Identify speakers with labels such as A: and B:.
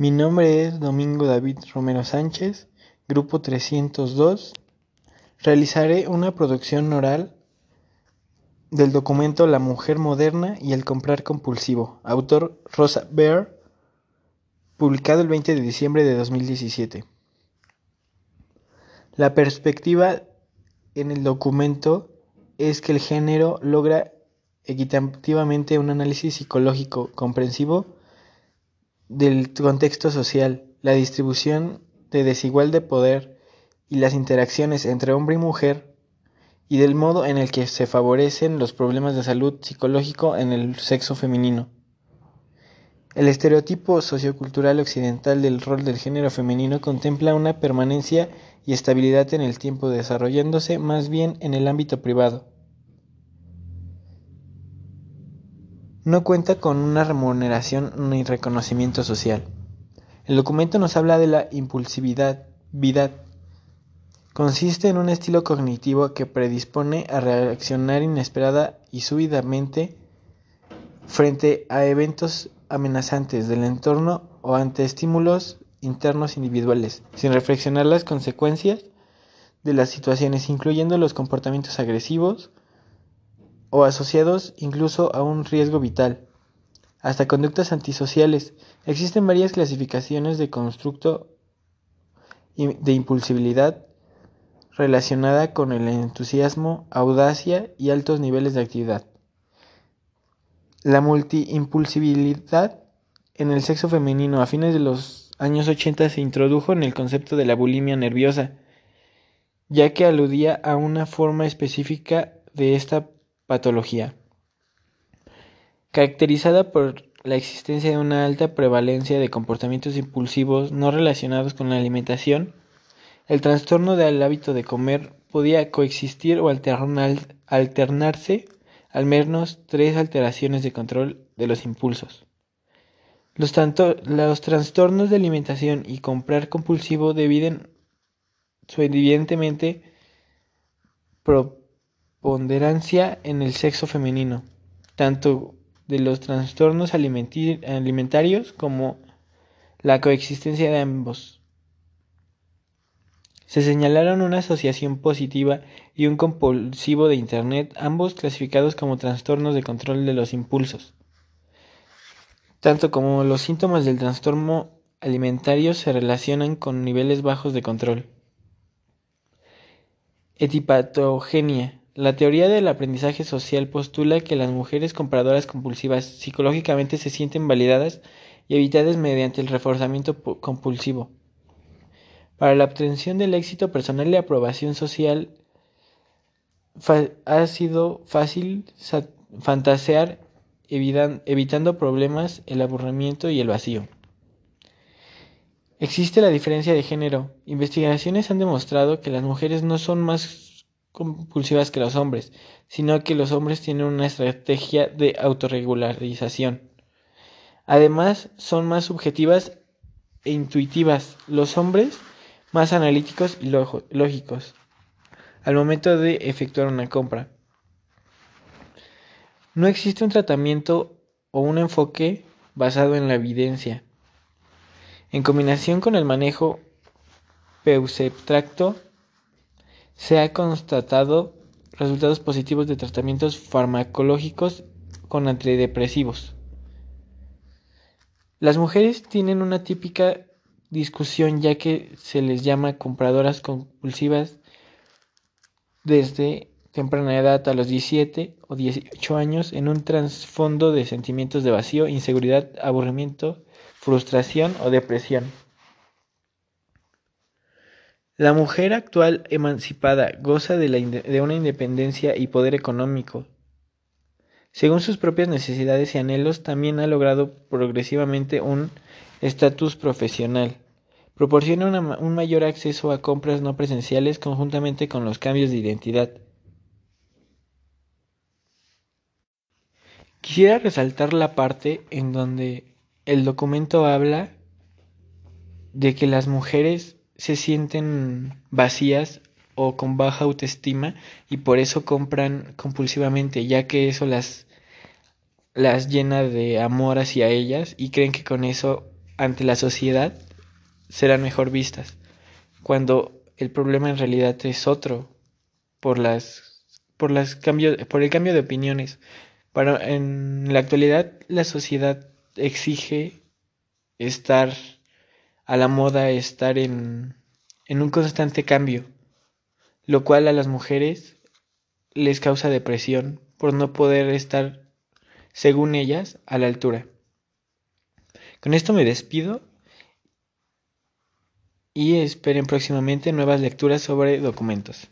A: Mi nombre es Domingo David Romero Sánchez, grupo 302. Realizaré una producción oral del documento La mujer moderna y el comprar compulsivo, autor Rosa Bear, publicado el 20 de diciembre de 2017. La perspectiva en el documento es que el género logra equitativamente un análisis psicológico comprensivo del contexto social, la distribución de desigual de poder y las interacciones entre hombre y mujer y del modo en el que se favorecen los problemas de salud psicológico en el sexo femenino. El estereotipo sociocultural occidental del rol del género femenino contempla una permanencia y estabilidad en el tiempo desarrollándose más bien en el ámbito privado. No cuenta con una remuneración ni reconocimiento social. El documento nos habla de la impulsividad. Vidad. Consiste en un estilo cognitivo que predispone a reaccionar inesperada y súbitamente frente a eventos amenazantes del entorno o ante estímulos internos individuales, sin reflexionar las consecuencias de las situaciones, incluyendo los comportamientos agresivos, o asociados incluso a un riesgo vital, hasta conductas antisociales. Existen varias clasificaciones de constructo de impulsibilidad relacionada con el entusiasmo, audacia y altos niveles de actividad. La multiimpulsibilidad en el sexo femenino a fines de los años 80 se introdujo en el concepto de la bulimia nerviosa, ya que aludía a una forma específica de esta patología, caracterizada por la existencia de una alta prevalencia de comportamientos impulsivos no relacionados con la alimentación, el trastorno del hábito de comer podía coexistir o alternarse al menos tres alteraciones de control de los impulsos. Los, los trastornos de alimentación y comprar compulsivo dividen su evidentemente ponderancia en el sexo femenino, tanto de los trastornos alimentarios como la coexistencia de ambos. Se señalaron una asociación positiva y un compulsivo de Internet, ambos clasificados como trastornos de control de los impulsos. Tanto como los síntomas del trastorno alimentario se relacionan con niveles bajos de control. Etipatogenia la teoría del aprendizaje social postula que las mujeres compradoras compulsivas psicológicamente se sienten validadas y evitadas mediante el reforzamiento compulsivo. Para la obtención del éxito personal y aprobación social ha sido fácil fantasear evitando problemas, el aburrimiento y el vacío. Existe la diferencia de género. Investigaciones han demostrado que las mujeres no son más compulsivas que los hombres, sino que los hombres tienen una estrategia de autorregularización. Además, son más subjetivas e intuitivas, los hombres más analíticos y lógicos al momento de efectuar una compra. No existe un tratamiento o un enfoque basado en la evidencia. En combinación con el manejo peuceptracto se ha constatado resultados positivos de tratamientos farmacológicos con antidepresivos. Las mujeres tienen una típica discusión ya que se les llama compradoras compulsivas desde temprana edad a los 17 o 18 años en un trasfondo de sentimientos de vacío, inseguridad, aburrimiento, frustración o depresión. La mujer actual emancipada goza de, una independencia y poder económico. Según sus propias necesidades y anhelos, también ha logrado progresivamente un estatus profesional. Proporciona un mayor acceso a compras no presenciales conjuntamente con los cambios de identidad. Quisiera resaltar la parte en donde el documento habla de que las mujeres se sienten vacías o con baja autoestima y por eso compran compulsivamente, ya que eso las, las llena de amor hacia ellas y creen que con eso ante la sociedad serán mejor vistas, cuando el problema en realidad es otro por las por las cambios por el cambio de opiniones. Para en la actualidad la sociedad exige estar a la moda, estar en en un constante cambio, lo cual a las mujeres les causa depresión por no poder estar según ellas a la altura. Con esto me despido y esperen próximamente nuevas lecturas sobre documentos.